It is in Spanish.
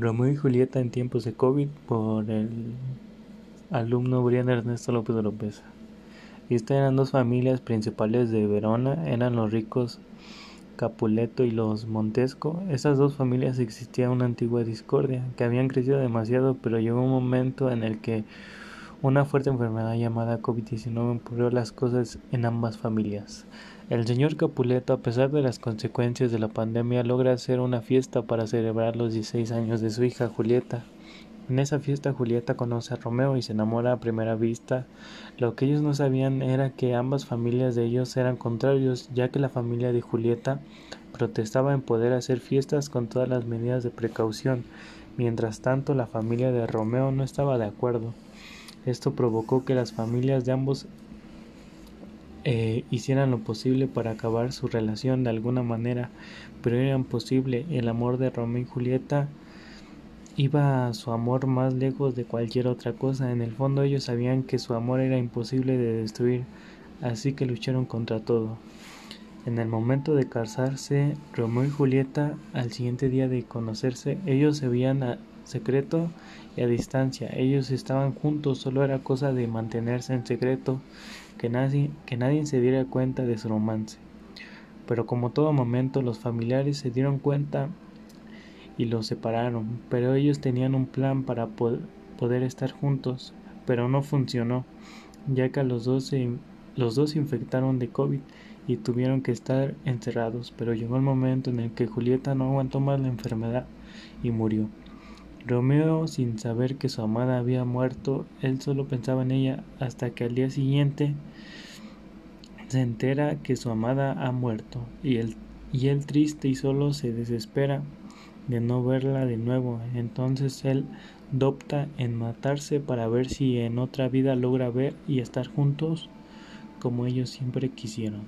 Romeo y Julieta en tiempos de COVID por el alumno Brian Ernesto López López. Estas eran dos familias principales de Verona, eran los ricos Capuleto y los Montesco. Estas dos familias existía una antigua discordia, que habían crecido demasiado, pero llegó un momento en el que una fuerte enfermedad llamada COVID-19 empeoró las cosas en ambas familias. El señor Capuleto, a pesar de las consecuencias de la pandemia, logra hacer una fiesta para celebrar los 16 años de su hija Julieta. En esa fiesta Julieta conoce a Romeo y se enamora a primera vista. Lo que ellos no sabían era que ambas familias de ellos eran contrarios, ya que la familia de Julieta protestaba en poder hacer fiestas con todas las medidas de precaución, mientras tanto la familia de Romeo no estaba de acuerdo. Esto provocó que las familias de ambos eh, hicieran lo posible para acabar su relación de alguna manera, pero era imposible. El amor de Romeo y Julieta iba su amor más lejos de cualquier otra cosa. En el fondo ellos sabían que su amor era imposible de destruir, así que lucharon contra todo. En el momento de casarse, Romeo y Julieta, al siguiente día de conocerse, ellos se a secreto y a distancia. Ellos estaban juntos, solo era cosa de mantenerse en secreto que nadie, que nadie se diera cuenta de su romance. Pero como todo momento los familiares se dieron cuenta y los separaron, pero ellos tenían un plan para poder estar juntos, pero no funcionó, ya que los dos se, los dos se infectaron de COVID y tuvieron que estar encerrados, pero llegó el momento en el que Julieta no aguantó más la enfermedad y murió. Romeo, sin saber que su amada había muerto, él solo pensaba en ella hasta que al día siguiente se entera que su amada ha muerto y él, y él triste y solo se desespera de no verla de nuevo. Entonces él opta en matarse para ver si en otra vida logra ver y estar juntos como ellos siempre quisieron.